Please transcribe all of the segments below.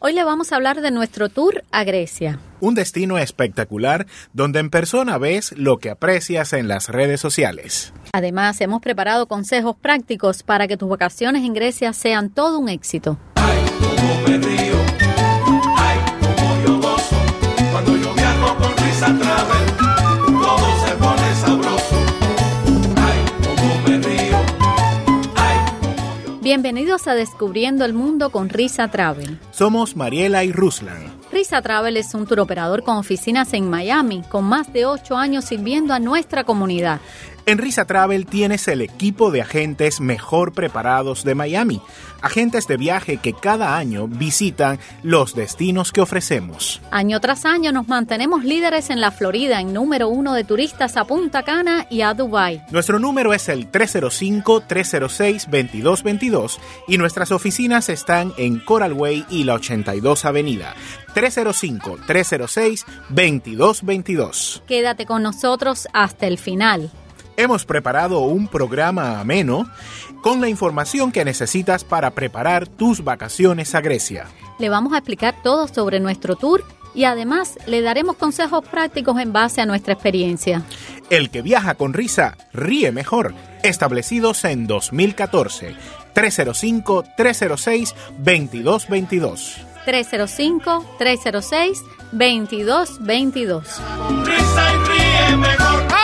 Hoy le vamos a hablar de nuestro tour a Grecia. Un destino espectacular donde en persona ves lo que aprecias en las redes sociales. Además, hemos preparado consejos prácticos para que tus vacaciones en Grecia sean todo un éxito. Ay, Bienvenidos a Descubriendo el Mundo con Risa Travel. Somos Mariela y Ruslan. Risa Travel es un tour operador con oficinas en Miami, con más de ocho años sirviendo a nuestra comunidad. En Risa Travel tienes el equipo de agentes mejor preparados de Miami, agentes de viaje que cada año visitan los destinos que ofrecemos. Año tras año nos mantenemos líderes en la Florida en número uno de turistas a Punta Cana y a Dubai. Nuestro número es el 305-306-2222 y nuestras oficinas están en Coral Way y la 82 Avenida. 305-306-2222. Quédate con nosotros hasta el final. Hemos preparado un programa ameno con la información que necesitas para preparar tus vacaciones a Grecia. Le vamos a explicar todo sobre nuestro tour y además le daremos consejos prácticos en base a nuestra experiencia. El que viaja con risa ríe mejor. Establecidos en 2014. 305-306-2222. 305-306-2222. Risa y ríe mejor.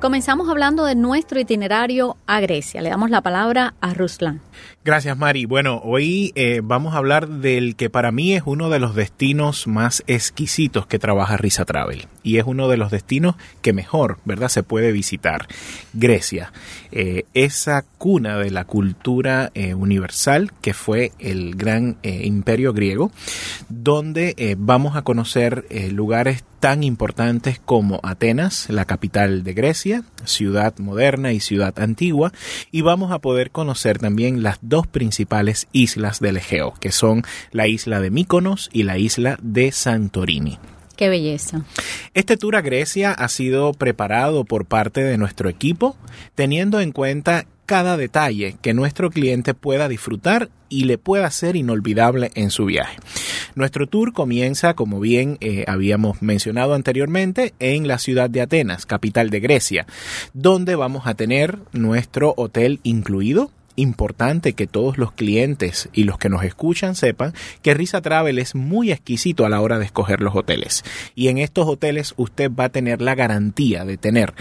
Comenzamos hablando de nuestro itinerario a Grecia. Le damos la palabra a Ruslan. Gracias, Mari. Bueno, hoy eh, vamos a hablar del que para mí es uno de los destinos más exquisitos que trabaja Risa Travel. Y es uno de los destinos que mejor, ¿verdad?, se puede visitar. Grecia. Eh, esa cuna de la cultura eh, universal que fue el gran imperio griego, donde vamos a conocer lugares tan importantes como Atenas, la capital de Grecia, ciudad moderna y ciudad antigua, y vamos a poder conocer también las dos principales islas del Egeo, que son la isla de Míkonos y la isla de Santorini. Qué belleza. Este tour a Grecia ha sido preparado por parte de nuestro equipo, teniendo en cuenta cada detalle que nuestro cliente pueda disfrutar y le pueda ser inolvidable en su viaje. Nuestro tour comienza, como bien eh, habíamos mencionado anteriormente, en la ciudad de Atenas, capital de Grecia, donde vamos a tener nuestro hotel incluido, importante que todos los clientes y los que nos escuchan sepan que Risa Travel es muy exquisito a la hora de escoger los hoteles. Y en estos hoteles usted va a tener la garantía de tener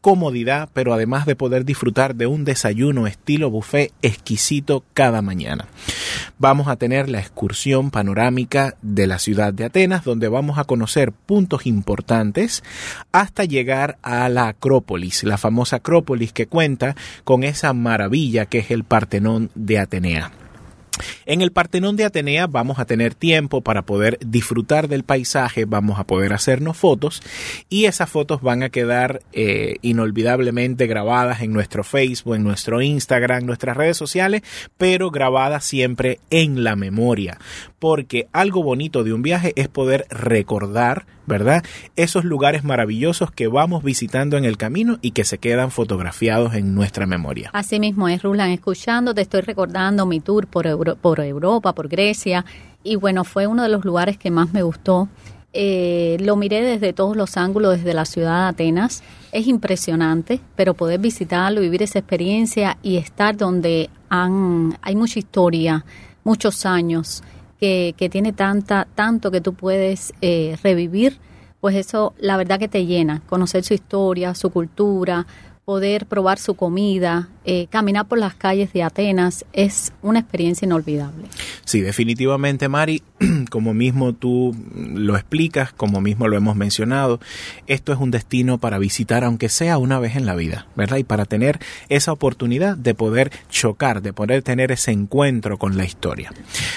comodidad, pero además de poder disfrutar de un desayuno estilo buffet exquisito cada mañana. Vamos a tener la excursión panorámica de la ciudad de Atenas, donde vamos a conocer puntos importantes hasta llegar a la Acrópolis, la famosa Acrópolis que cuenta con esa maravilla que es el Partenón de Atenea. En el Partenón de Atenea vamos a tener tiempo para poder disfrutar del paisaje, vamos a poder hacernos fotos y esas fotos van a quedar eh, inolvidablemente grabadas en nuestro Facebook, en nuestro Instagram, nuestras redes sociales, pero grabadas siempre en la memoria, porque algo bonito de un viaje es poder recordar, ¿verdad? Esos lugares maravillosos que vamos visitando en el camino y que se quedan fotografiados en nuestra memoria. Así mismo es, Ruslan, escuchando, te estoy recordando mi tour por, Euro- por Europa, por Grecia, y bueno, fue uno de los lugares que más me gustó. Eh, lo miré desde todos los ángulos, desde la ciudad de Atenas. Es impresionante, pero poder visitarlo, vivir esa experiencia y estar donde han, hay mucha historia, muchos años, que, que tiene tanta, tanto que tú puedes eh, revivir, pues eso la verdad que te llena, conocer su historia, su cultura, poder probar su comida, eh, caminar por las calles de Atenas, es una experiencia inolvidable. Sí, definitivamente, Mari, como mismo tú lo explicas, como mismo lo hemos mencionado, esto es un destino para visitar, aunque sea una vez en la vida, ¿verdad? Y para tener esa oportunidad de poder chocar, de poder tener ese encuentro con la historia.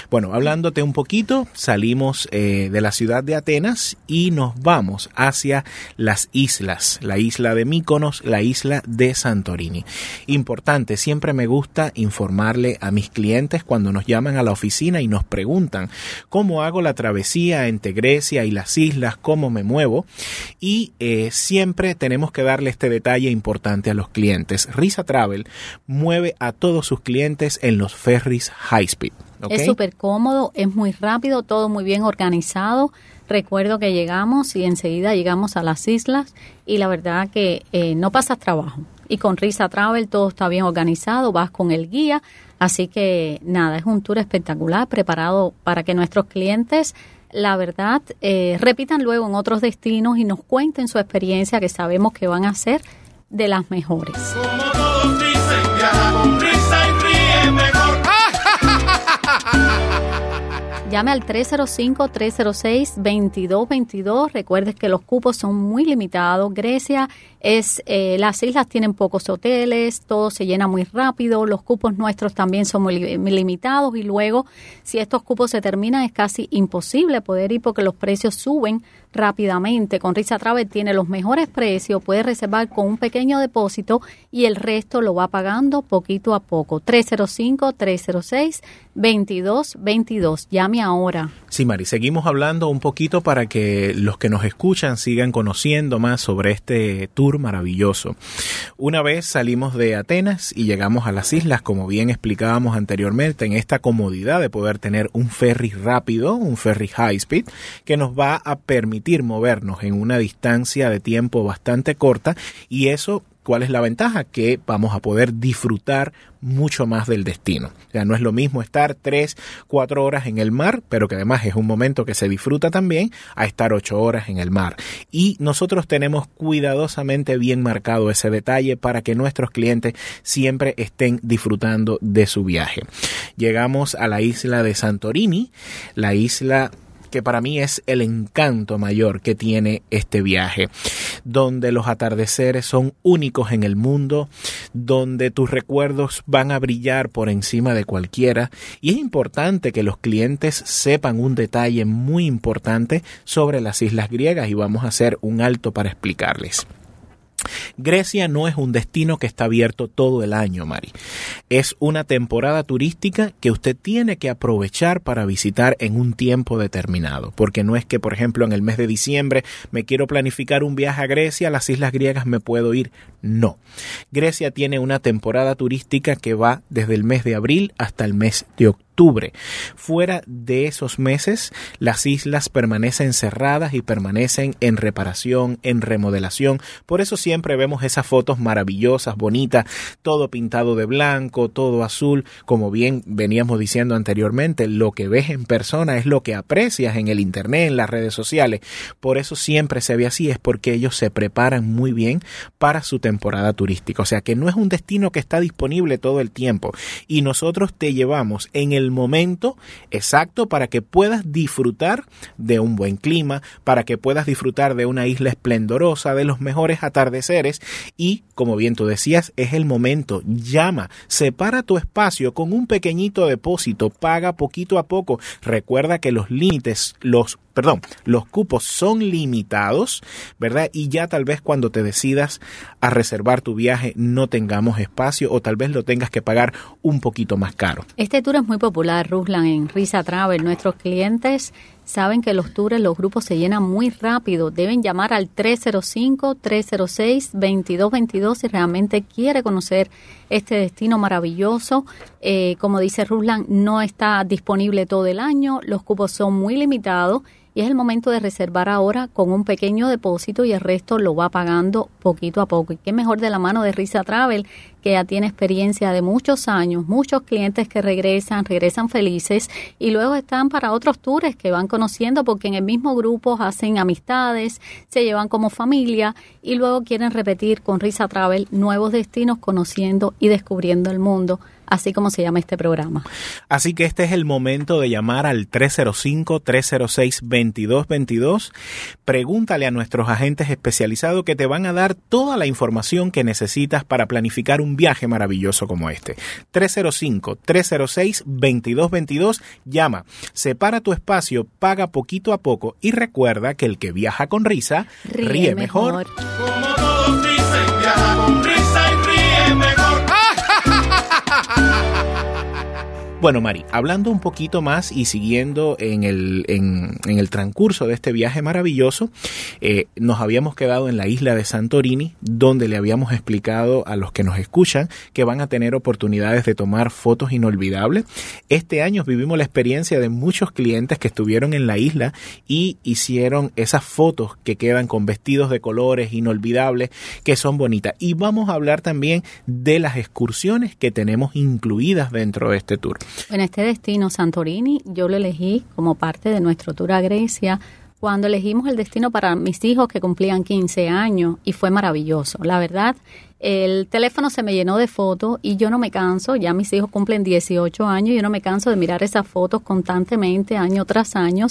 Bueno, hablándote un poquito, salimos eh, de la ciudad de Atenas y nos vamos hacia las islas, la isla de Míconos, la isla de Santorini. importante, siempre me gusta informarle a mis clientes cuando nos llaman a la oficina y nos preguntan cómo hago la travesía entre Grecia y las islas, cómo me muevo. Y eh, siempre tenemos que darle este detalle importante a los clientes. Risa Travel mueve a todos sus clientes en los ferries high speed. Es súper cómodo, es muy rápido, todo muy bien organizado. Recuerdo que llegamos y enseguida llegamos a las islas y la verdad que eh, no pasas trabajo. Y con Risa Travel todo está bien organizado, vas con el guía, así que nada, es un tour espectacular preparado para que nuestros clientes la verdad, eh, repitan luego en otros destinos y nos cuenten su experiencia que sabemos que van a ser de las mejores. Como todos dicen, viaja con risa y ríe mejor. Llame al 305-306-2222. Recuerdes que los cupos son muy limitados. Grecia es, eh, las islas tienen pocos hoteles, todo se llena muy rápido, los cupos nuestros también son muy limitados y luego si estos cupos se terminan es casi imposible poder ir porque los precios suben rápidamente. Con Risa Travel tiene los mejores precios, puede reservar con un pequeño depósito y el resto lo va pagando poquito a poco. 305-306-2222. Llame ahora. Sí, Mari, seguimos hablando un poquito para que los que nos escuchan sigan conociendo más sobre este tour maravilloso. Una vez salimos de Atenas y llegamos a las islas, como bien explicábamos anteriormente, en esta comodidad de poder tener un ferry rápido, un ferry high speed, que nos va a permitir movernos en una distancia de tiempo bastante corta y eso ¿Cuál es la ventaja? Que vamos a poder disfrutar mucho más del destino. O sea, no es lo mismo estar tres, cuatro horas en el mar, pero que además es un momento que se disfruta también, a estar ocho horas en el mar. Y nosotros tenemos cuidadosamente bien marcado ese detalle para que nuestros clientes siempre estén disfrutando de su viaje. Llegamos a la isla de Santorini, la isla que para mí es el encanto mayor que tiene este viaje, donde los atardeceres son únicos en el mundo, donde tus recuerdos van a brillar por encima de cualquiera y es importante que los clientes sepan un detalle muy importante sobre las islas griegas y vamos a hacer un alto para explicarles. Grecia no es un destino que está abierto todo el año, Mari. Es una temporada turística que usted tiene que aprovechar para visitar en un tiempo determinado, porque no es que, por ejemplo, en el mes de diciembre me quiero planificar un viaje a Grecia, a las islas griegas me puedo ir. No. Grecia tiene una temporada turística que va desde el mes de abril hasta el mes de octubre Fuera de esos meses, las islas permanecen cerradas y permanecen en reparación, en remodelación. Por eso siempre vemos esas fotos maravillosas, bonitas, todo pintado de blanco, todo azul. Como bien veníamos diciendo anteriormente, lo que ves en persona es lo que aprecias en el Internet, en las redes sociales. Por eso siempre se ve así, es porque ellos se preparan muy bien para su temporada turística. O sea que no es un destino que está disponible todo el tiempo. Y nosotros te llevamos en el el momento exacto para que puedas disfrutar de un buen clima, para que puedas disfrutar de una isla esplendorosa, de los mejores atardeceres y, como bien tú decías, es el momento. Llama, separa tu espacio con un pequeñito depósito, paga poquito a poco. Recuerda que los límites, los perdón, los cupos son limitados, ¿verdad? Y ya tal vez cuando te decidas a reservar tu viaje no tengamos espacio o tal vez lo tengas que pagar un poquito más caro. Este tour es muy popular, Ruslan, en Risa Travel. Nuestros clientes saben que los tours, los grupos se llenan muy rápido. Deben llamar al 305-306-2222 si realmente quiere conocer este destino maravilloso. Eh, como dice Ruslan, no está disponible todo el año, los cupos son muy limitados y es el momento de reservar ahora con un pequeño depósito y el resto lo va pagando poquito a poco. Y qué mejor de la mano de Risa Travel, que ya tiene experiencia de muchos años, muchos clientes que regresan, regresan felices y luego están para otros tours que van conociendo porque en el mismo grupo hacen amistades, se llevan como familia y luego quieren repetir con Risa Travel nuevos destinos conociendo y descubriendo el mundo así como se llama este programa. Así que este es el momento de llamar al 305-306-2222. Pregúntale a nuestros agentes especializados que te van a dar toda la información que necesitas para planificar un viaje maravilloso como este. 305-306-2222. Llama, separa tu espacio, paga poquito a poco y recuerda que el que viaja con risa ríe, mejor. Bueno, Mari, hablando un poquito más y siguiendo en el, en, el transcurso de este viaje maravilloso, eh, nos habíamos quedado en la isla de Santorini, donde le habíamos explicado a los que nos escuchan que van a tener oportunidades de tomar fotos inolvidables. Este año vivimos la experiencia de muchos clientes que estuvieron en la isla y hicieron esas fotos que quedan con vestidos de colores inolvidables que son bonitas. Y vamos a hablar también de las excursiones que tenemos incluidas dentro de este tour. En este destino, Santorini, yo lo elegí como parte de nuestro tour a Grecia cuando elegimos el destino para mis hijos que cumplían 15 años y fue maravilloso. La verdad, el teléfono se me llenó de fotos y yo no me canso, ya mis hijos cumplen 18 años yo no me canso de mirar esas fotos constantemente año tras año.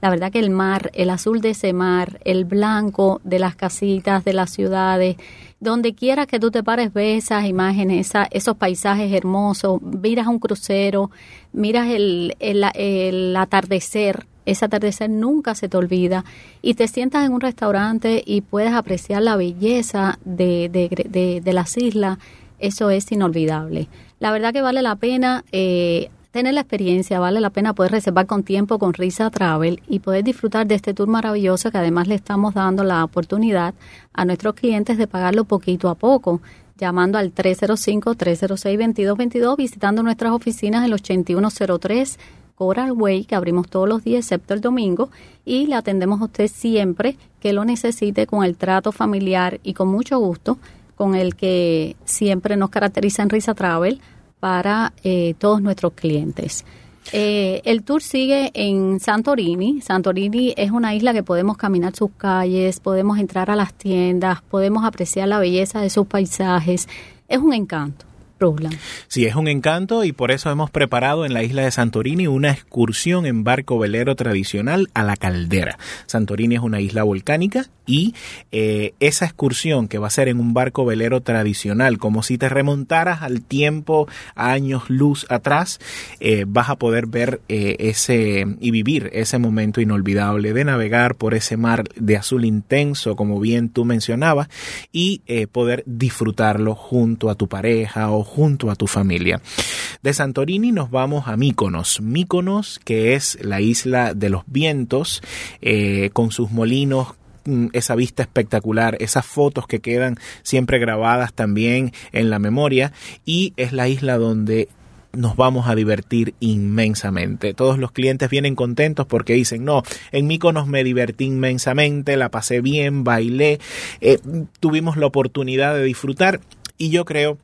La verdad que el mar, el azul de ese mar, el blanco de las casitas, de las ciudades, donde quiera que tú te pares ves esas imágenes, esos paisajes hermosos, miras un crucero, miras el, el, atardecer, ese atardecer nunca se te olvida y te sientas en un restaurante y puedes apreciar la belleza de, de, de, las islas, eso es inolvidable. La verdad que vale la pena eh, tener la experiencia, vale la pena poder reservar con tiempo con Risa Travel y poder disfrutar de este tour maravilloso que además le estamos dando la oportunidad a nuestros clientes de pagarlo poquito a poco llamando al 305-306-2222, visitando nuestras oficinas el 8103 Coral Way, que abrimos todos los días excepto el domingo, y le atendemos a usted siempre que lo necesite con el trato familiar y con mucho gusto, con el que siempre nos caracteriza en Risa Travel para eh, todos nuestros clientes. Eh, el tour sigue en Santorini. Santorini es una isla que podemos caminar sus calles, podemos entrar a las tiendas, podemos apreciar la belleza de sus paisajes. Es un encanto. Sí, es un encanto y por eso hemos preparado en la isla de Santorini una excursión en barco velero tradicional a la caldera. Santorini es una isla volcánica y eh, esa excursión que va a ser en un barco velero tradicional, como si te remontaras al tiempo, años luz atrás, eh, vas a poder ver eh, ese y vivir ese momento inolvidable de navegar por ese mar de azul intenso, como bien tú mencionabas, y poder disfrutarlo junto a tu pareja o junto a tu familia. De Santorini nos vamos a Míconos. Míconos, que es la isla de los vientos, con sus molinos esa vista espectacular, esas fotos que quedan siempre grabadas también en la memoria y es la isla donde nos vamos a divertir inmensamente. Todos los clientes vienen contentos porque dicen, no, en Míconos me divertí inmensamente, la pasé bien, bailé, eh, tuvimos la oportunidad de disfrutar y yo creo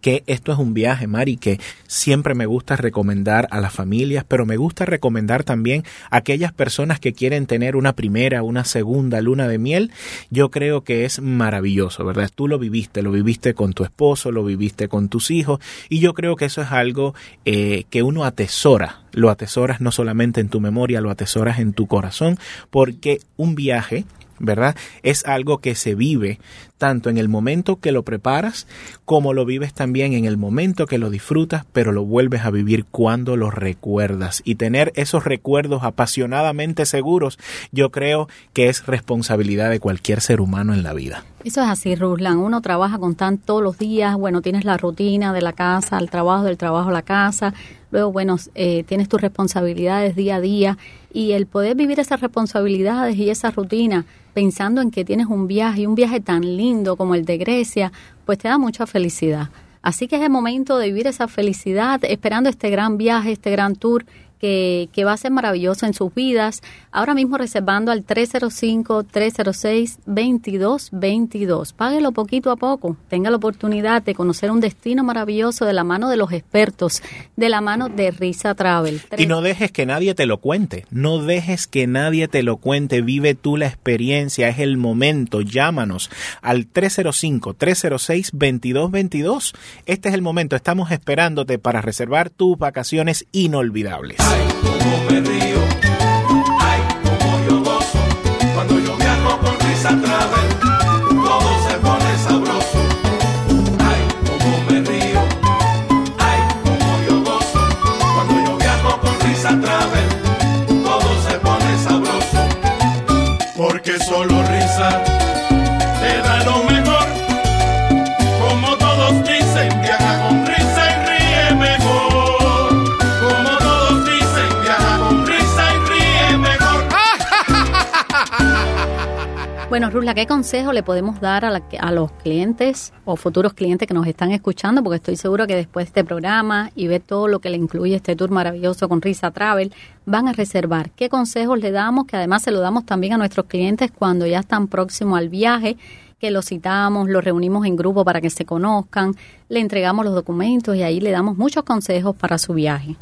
que esto es un viaje, Mari, que siempre me gusta recomendar a las familias, pero me gusta recomendar también a aquellas personas que quieren tener una primera, una segunda luna de miel. Yo creo que es maravilloso, ¿verdad? Tú lo viviste, lo viviste con tu esposo, lo viviste con tus hijos, y yo creo que eso es algo eh, que uno atesora. Lo atesoras no solamente en tu memoria, lo atesoras en tu corazón, porque un viaje ¿verdad? Es algo que se vive tanto en el momento que lo preparas como lo vives también en el momento que lo disfrutas, pero lo vuelves a vivir cuando lo recuerdas. Y tener esos recuerdos apasionadamente seguros, yo creo que es responsabilidad de cualquier ser humano en la vida. Eso es así, Ruslan. Uno trabaja con tan todos los días, bueno, tienes la rutina de la casa, al trabajo, del trabajo a la casa, luego, bueno, eh, tienes tus responsabilidades día a día y el poder vivir esas responsabilidades y esa rutina pensando en que tienes un viaje y un viaje tan lindo como el de Grecia, pues te da mucha felicidad. Así que es el momento de vivir esa felicidad, esperando este gran viaje, este gran tour que, va a ser maravilloso en sus vidas. Ahora mismo reservando al 305-306-2222. Páguelo poquito a poco. Tenga la oportunidad de conocer un destino maravilloso de la mano de los expertos, de la mano de Risa Travel. Y no dejes que nadie te lo cuente. No dejes que nadie te lo cuente. Vive tú la experiencia. Es el momento. Llámanos al 305-306-2222. Este es el momento. Estamos esperándote para reservar tus vacaciones inolvidables. Ay, como me río, Bueno, Rusla, ¿qué consejo le podemos dar a, la- a los clientes o futuros clientes que nos están escuchando? Porque estoy seguro que después de este programa y ver todo lo que le incluye este tour maravilloso con Risa Travel, van a reservar. ¿Qué consejos le damos? Que además se lo damos también a nuestros clientes cuando ya están próximos al viaje, que los citamos, los reunimos en grupo para que se conozcan, le entregamos los documentos y ahí le damos muchos consejos para su viaje.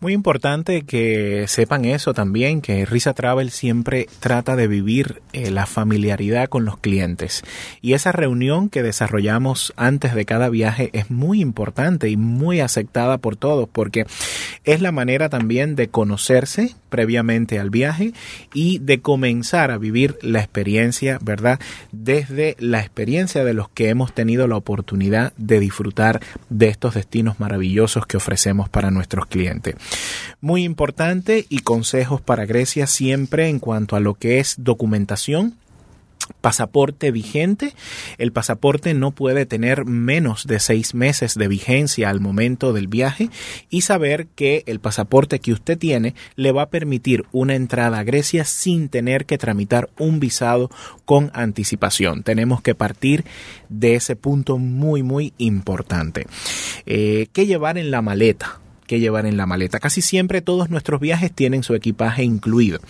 Muy importante que sepan eso también, que Risa Travel siempre trata de vivir eh, la familiaridad con los clientes. Y esa reunión que desarrollamos antes de cada viaje es muy importante y muy aceptada por todos porque es la manera también de conocerse previamente al viaje y de comenzar a vivir la experiencia, ¿verdad? Desde la experiencia de los que hemos tenido la oportunidad de disfrutar de estos destinos maravillosos que ofrecemos para nuestros clientes. Muy importante y consejos para Grecia siempre en cuanto a lo que es documentación pasaporte vigente. El pasaporte no puede tener menos de seis meses de vigencia al momento del viaje y saber que el pasaporte que usted tiene le va a permitir una entrada a Grecia sin tener que tramitar un visado con anticipación. Tenemos que partir de ese punto muy muy importante. Eh, ¿Qué llevar en la maleta? Que llevar en la maleta. Casi siempre todos nuestros viajes tienen su equipaje incluido.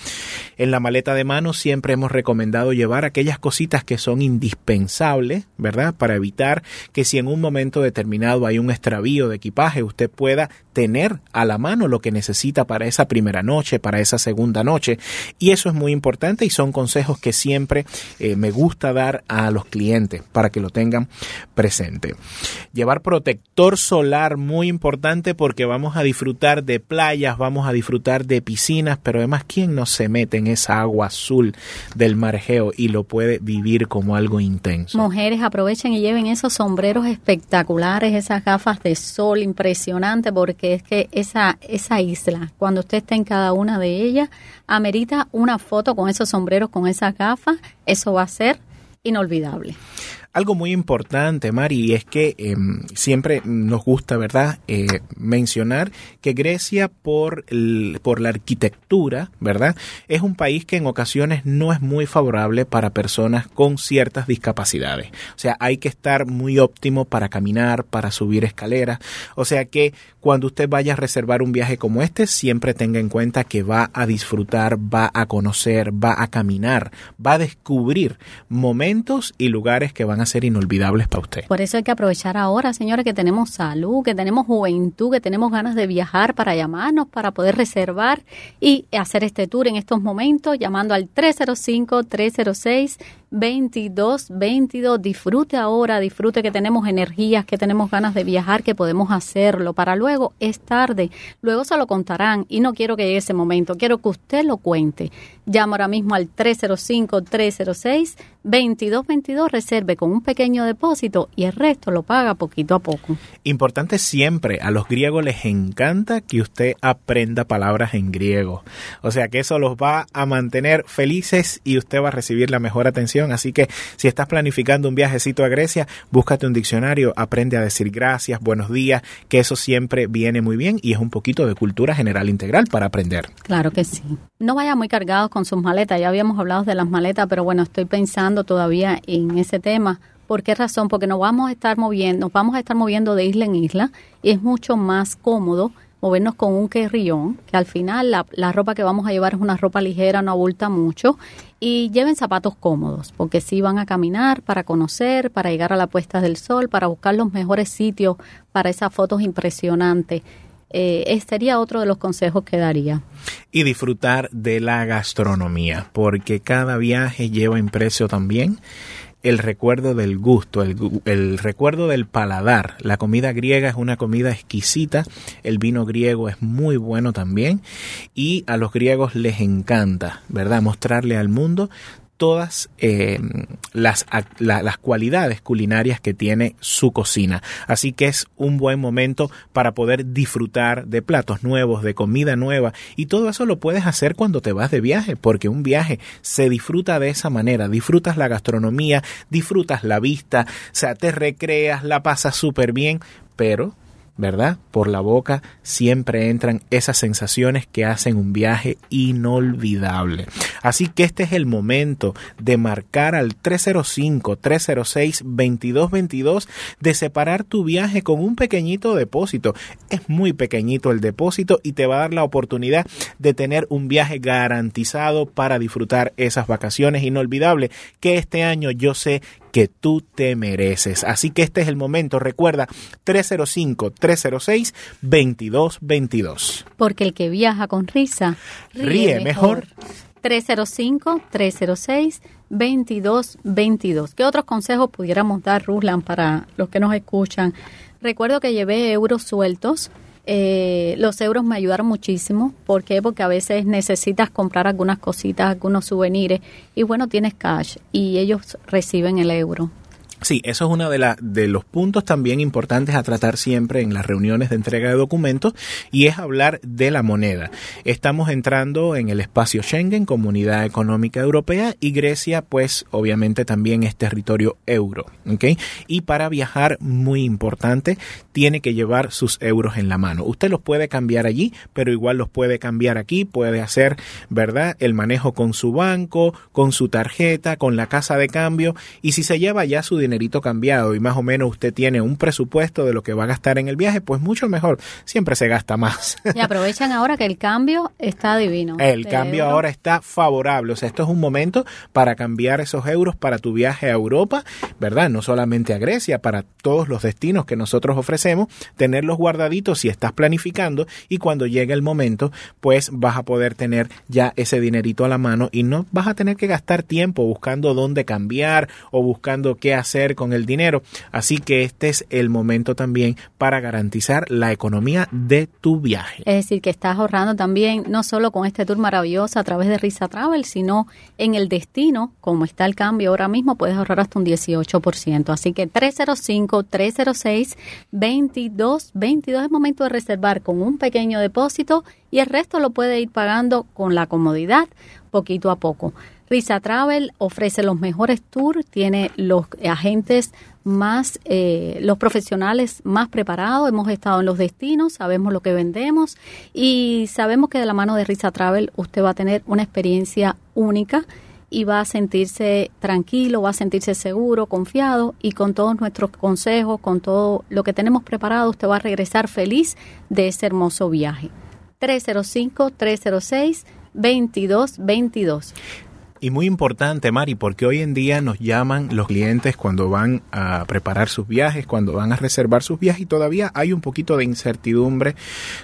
En la maleta de mano siempre hemos recomendado llevar aquellas cositas que son indispensables, ¿verdad? Para evitar que si en un momento determinado hay un extravío de equipaje, usted pueda tener a la mano lo que necesita para esa primera noche, para esa segunda noche. Y eso es muy importante y son consejos que siempre eh, me gusta dar a los clientes para que lo tengan presente. Llevar protector solar muy importante porque vamos a disfrutar de playas, vamos a disfrutar de piscinas, pero además, ¿quién no se mete en esa agua azul del margeo y lo puede vivir como algo intenso? Mujeres, aprovechen y lleven esos sombreros espectaculares, esas gafas de sol impresionante, porque es que esa, esa isla, cuando usted esté en cada una de ellas, amerita una foto con esos sombreros, con esas gafas, eso va a ser inolvidable. Algo muy importante, Mari, es que eh, siempre nos gusta, ¿verdad?, eh, mencionar que Grecia, por, el, por la arquitectura, ¿verdad?, es un país que en ocasiones no es muy favorable para personas con ciertas discapacidades. O sea, hay que estar muy óptimo para caminar, para subir escaleras. O sea que cuando usted vaya a reservar un viaje como este, siempre tenga en cuenta que va a disfrutar, va a conocer, va a caminar, va a descubrir momentos y lugares que van a ser inolvidables para usted. Por eso hay que aprovechar ahora, señores, que tenemos salud, que tenemos juventud, que tenemos ganas de viajar para llamarnos, para poder reservar y hacer este tour en estos momentos, llamando al 305-306. 22, 22, disfrute ahora, disfrute que tenemos energías, que tenemos ganas de viajar, que podemos hacerlo. Para luego es tarde, luego se lo contarán y no quiero que llegue ese momento, quiero que usted lo cuente. Llama ahora mismo al 305-306-2222, reserve con un pequeño depósito y el resto lo paga poquito a poco. Importante siempre, a los griegos les encanta que usted aprenda palabras en griego. O sea que eso los va a mantener felices y usted va a recibir la mejor atención. Así que si estás planificando un viajecito a Grecia, búscate un diccionario, aprende a decir gracias, buenos días, que eso siempre viene muy bien y es un poquito de cultura general integral para aprender. Claro que sí. No vaya muy cargados con sus maletas. Ya habíamos hablado de las maletas, pero bueno, estoy pensando todavía en ese tema. ¿Por qué razón? Porque nos vamos a estar moviendo, nos vamos a estar moviendo de isla en isla y es mucho más cómodo movernos con un querrillón, que al final la, la, ropa que vamos a llevar es una ropa ligera, no abulta mucho, y lleven zapatos cómodos, porque si sí van a caminar para conocer, para llegar a la puesta del sol, para buscar los mejores sitios para esas fotos impresionantes. Este sería otro de los consejos que daría. Y disfrutar de la gastronomía, porque cada viaje lleva impreso también el recuerdo del gusto, el, el, recuerdo del paladar. La comida griega es una comida exquisita, el vino griego es muy bueno también y a los griegos les encanta, ¿verdad? Mostrarle al mundo todas eh, las, la, las cualidades culinarias que tiene su cocina. Así que es un buen momento para poder disfrutar de platos nuevos, de comida nueva y todo eso lo puedes hacer cuando te vas de viaje, porque un viaje se disfruta de esa manera, disfrutas la gastronomía, disfrutas la vista, o sea, te recreas, la pasas súper bien, pero ¿verdad? Por la boca siempre entran esas sensaciones que hacen un viaje inolvidable. Así que este es el momento de marcar al 305-306-2222 de separar tu viaje con un pequeñito depósito. Es muy pequeñito el depósito y te va a dar la oportunidad de tener un viaje garantizado para disfrutar esas vacaciones inolvidables que este año yo sé que tú te mereces. Así que este es el momento. Recuerda 305-306-2222. Porque el que viaja con risa Ríe mejor. 305-306-2222. ¿Qué otros consejos pudiéramos dar, Ruslan, para los que nos escuchan? Recuerdo que llevé euros sueltos. Eh, los euros me ayudaron muchísimo. ¿Por qué? Porque a veces necesitas comprar algunas cositas, algunos souvenirs y bueno, tienes cash y ellos reciben el euro. Sí, eso es uno de, los puntos también importantes a tratar siempre en las reuniones de entrega de documentos y es hablar de la moneda. Estamos entrando en el espacio Schengen, Comunidad Económica Europea, y Grecia, pues obviamente también es territorio euro. Y para viajar, muy importante, tiene que llevar sus euros en la mano. Usted los puede cambiar allí, pero igual los puede cambiar aquí, puede hacer, ¿verdad?, el manejo con su banco, con su tarjeta, con la casa de cambio, y si se lleva ya su dinero, dinerito cambiado y más o menos usted tiene un presupuesto de lo que va a gastar en el viaje, pues mucho mejor. Siempre se gasta más. Y aprovechan ahora que el cambio está divino. El cambio euro. ahora está favorable. O sea, esto es un momento para cambiar esos euros para tu viaje a Europa, ¿verdad? No solamente a Grecia, para todos los destinos que nosotros ofrecemos, tenerlos guardaditos si estás planificando y cuando llegue el momento, pues vas a poder tener ya ese dinerito a la mano y no vas a tener que gastar tiempo buscando dónde cambiar o buscando qué hacer con el dinero. Así que este es el momento también para garantizar la economía de tu viaje. Es decir, que estás ahorrando también no solo con este tour maravilloso a través de Risa Travel, sino en el destino, como está el cambio ahora mismo, puedes ahorrar hasta un 18%. Así que 305-306-2222 es momento de reservar con un pequeño depósito y el resto lo puede ir pagando con la comodidad poquito a poco. Risa Travel ofrece los mejores tours, tiene los agentes más, eh, los profesionales más preparados. Hemos estado en los destinos, sabemos lo que vendemos y sabemos que de la mano de Risa Travel usted va a tener una experiencia única y va a sentirse tranquilo, va a sentirse seguro, confiado y con todos nuestros consejos, con todo lo que tenemos preparado, usted va a regresar feliz de ese hermoso viaje. 305-306-2222. Y muy importante, Mari, porque hoy en día nos llaman los clientes cuando van a preparar sus viajes, cuando van a reservar sus viajes y todavía hay un poquito de incertidumbre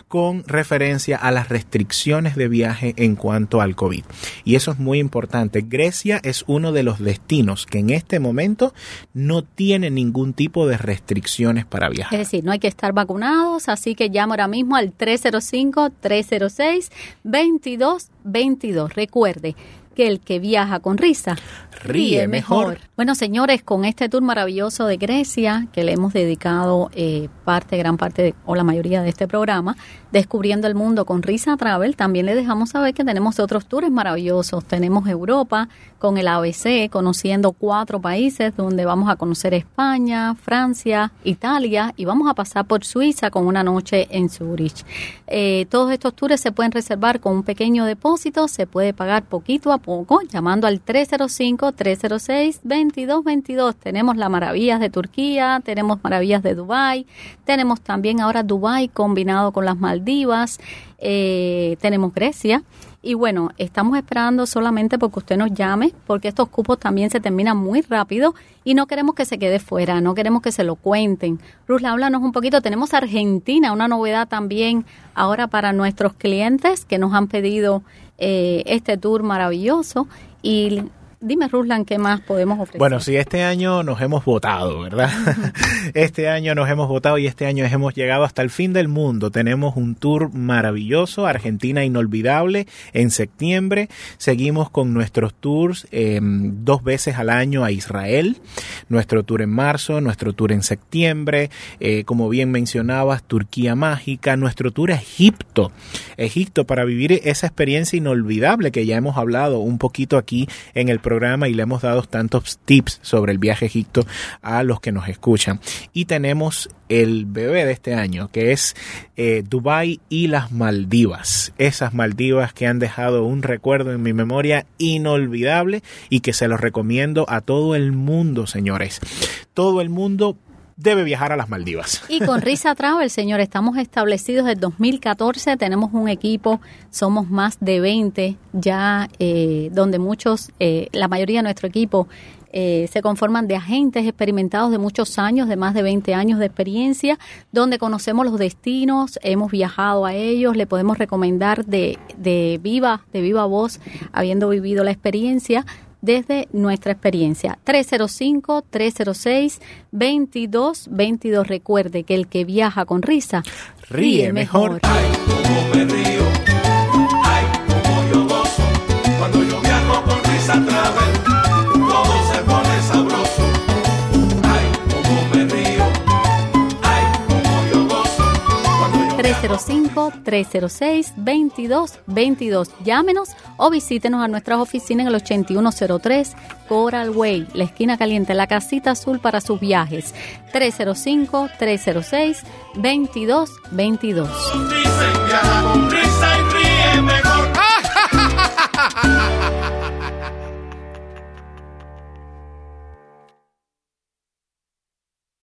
con referencia a las restricciones de viaje en cuanto al COVID. Y eso es muy importante. Grecia es uno de los destinos que en este momento no tiene ningún tipo de restricciones para viajar. Es decir, no hay que estar vacunados, así que llamo ahora mismo al 305-306-2222. Recuerde, que el que viaja con risa ríe mejor. Bueno, señores, con este tour maravilloso de Grecia, que le hemos dedicado eh, parte, gran parte de, o la mayoría de este programa, Descubriendo el Mundo con Risa Travel, también le dejamos saber que tenemos otros tours maravillosos. Tenemos Europa con el ABC, conociendo cuatro países donde vamos a conocer España, Francia, Italia y vamos a pasar por Suiza con una noche en Zurich. Eh, todos estos tours se pueden reservar con un pequeño depósito, se puede pagar poquito a poco llamando al 305-306-2222. Tenemos las maravillas de Turquía, tenemos maravillas de Dubái, tenemos también ahora Dubái combinado con las Maldivas eh, tenemos Grecia. Y bueno, estamos esperando solamente porque usted nos llame, porque estos cupos también se terminan muy rápido y no queremos que se quede fuera, no queremos que se lo cuenten. Rusla, háblanos un poquito. Tenemos Argentina, una novedad también ahora para nuestros clientes que nos han pedido eh, este tour maravilloso. Y Dime, Ruslan, ¿qué más podemos ofrecer? Bueno, sí, este año nos hemos votado, ¿verdad? este año nos hemos votado y este año hemos llegado hasta el fin del mundo. Tenemos un tour maravilloso, Argentina inolvidable, en septiembre. Seguimos con nuestros tours eh, dos veces al año a Israel. Nuestro tour en marzo, nuestro tour en septiembre. Eh, como bien mencionabas, Turquía Mágica. Nuestro tour a Egipto Egipto para vivir esa experiencia inolvidable que ya hemos hablado un poquito aquí en el programa y le hemos dado tantos tips sobre el viaje a Egipto a los que nos escuchan. Y tenemos el bebé de este año, que es eh, Dubai y las Maldivas. Esas Maldivas que han dejado un recuerdo en mi memoria inolvidable y que se los recomiendo a todo el mundo, señores. Todo el mundo debe viajar a las Maldivas. Y con Risa Travel, señor, estamos establecidos desde 2014, tenemos un equipo, somos más de 20 ya, eh, donde muchos, eh, la mayoría de nuestro equipo eh, se conforman de agentes experimentados de muchos años, de más de 20 años de experiencia, donde conocemos los destinos, hemos viajado a ellos, le podemos recomendar de, de viva, de viva voz, habiendo vivido la experiencia, desde nuestra experiencia. 305-306-2222. Recuerde que el que viaja con risa ríe, mejor. Ay, cómo me río, ay, cómo yo gozo, cuando yo viajo con Risa 305-306-2222. Llámenos o visítenos a nuestras oficinas en el 8103 Coral Way, la esquina caliente, la casita azul para sus viajes. 305-306-2222.